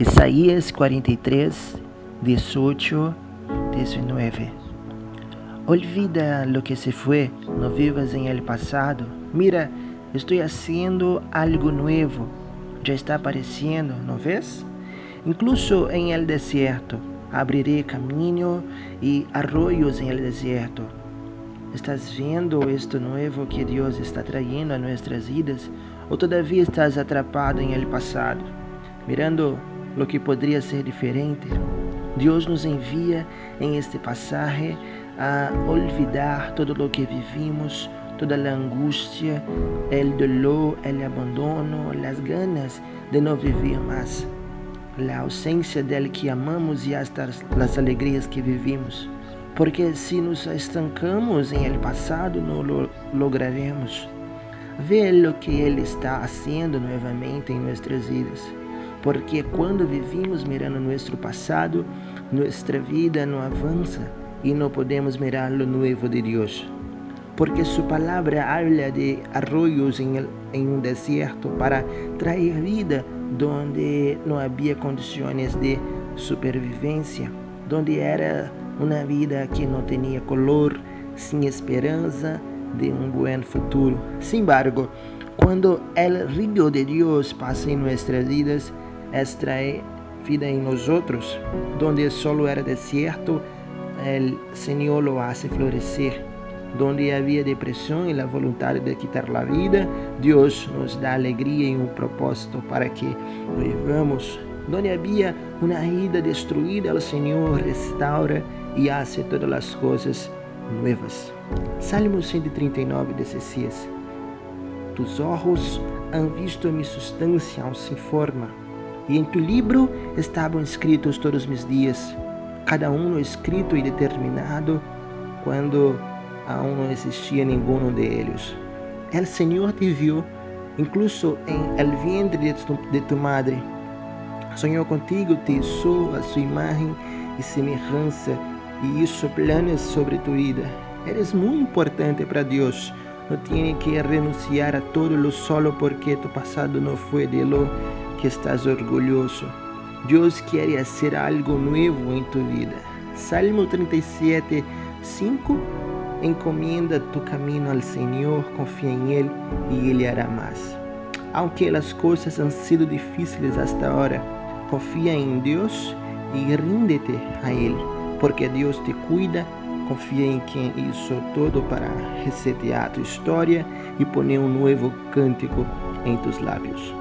Isaías 43, 18, 19. Olvida lo que se fue, no vivas en el pasado. Mira, estoy haciendo algo nuevo. Ya está apareciendo, ¿no ves? Incluso en el desierto, abriré camino y arroyos en el desierto. ¿Estás viendo esto nuevo que Dios está trayendo a nuestras vidas? ¿O todavía estás atrapado en el pasado, mirando lo que podría ser diferente. Dios nos envía en este pasaje a olvidar todo lo que vivimos, toda la angustia, el dolor, el abandono, las ganas de no vivir más, la ausencia del que amamos y hasta las alegrías que vivimos. Porque si nos estancamos en el pasado, no lo lograremos. Ver lo que Ele está haciendo nuevamente em nossas vidas porque quando vivimos mirando nosso passado, nossa vida não avança e não podemos mirar o novo de Deus. Porque sua palavra habla de arroios em, em um deserto para trazer vida onde não havia condições de supervivência, onde era uma vida que não tinha color, sem esperança de um bom futuro. Sin embargo, quando o rio de Deus passa em nossas vidas, extrae vida en nosotros. Donde solo era desierto, el Señor lo hace florecer. Donde había depresión y la voluntad de quitar la vida, Dios nos da alegría y un propósito para que vivamos. Donde había una vida destruida, el Señor restaura y hace todas las cosas nuevas. Salmo 139, 16. Tus ojos han visto mi sustancia aún sin forma e em tu livro estavam escritos todos os meus dias, cada um escrito e determinado, quando aún não existia nenhum deles. El Senhor te viu, incluso em el vientre de tu, de tu madre. Sonhou contigo, te hizo a sua imagem e semelhança e hizo planos sobre tu vida. Eres muito importante para Deus. Não tem que renunciar a todo lo solo porque tu passado não foi de lo que estás orgulhoso. Deus quer fazer algo novo em tu vida. Salmo 37, 5 Encomenda tu caminho ao Senhor, confia em Ele e Ele hará mais. Aunque as coisas han sido difíceis hasta agora, confia em Deus e ríndete a Ele, porque Deus te cuida. Confia em quem hizo todo para resetear tu história e poner um novo cântico em tus lábios.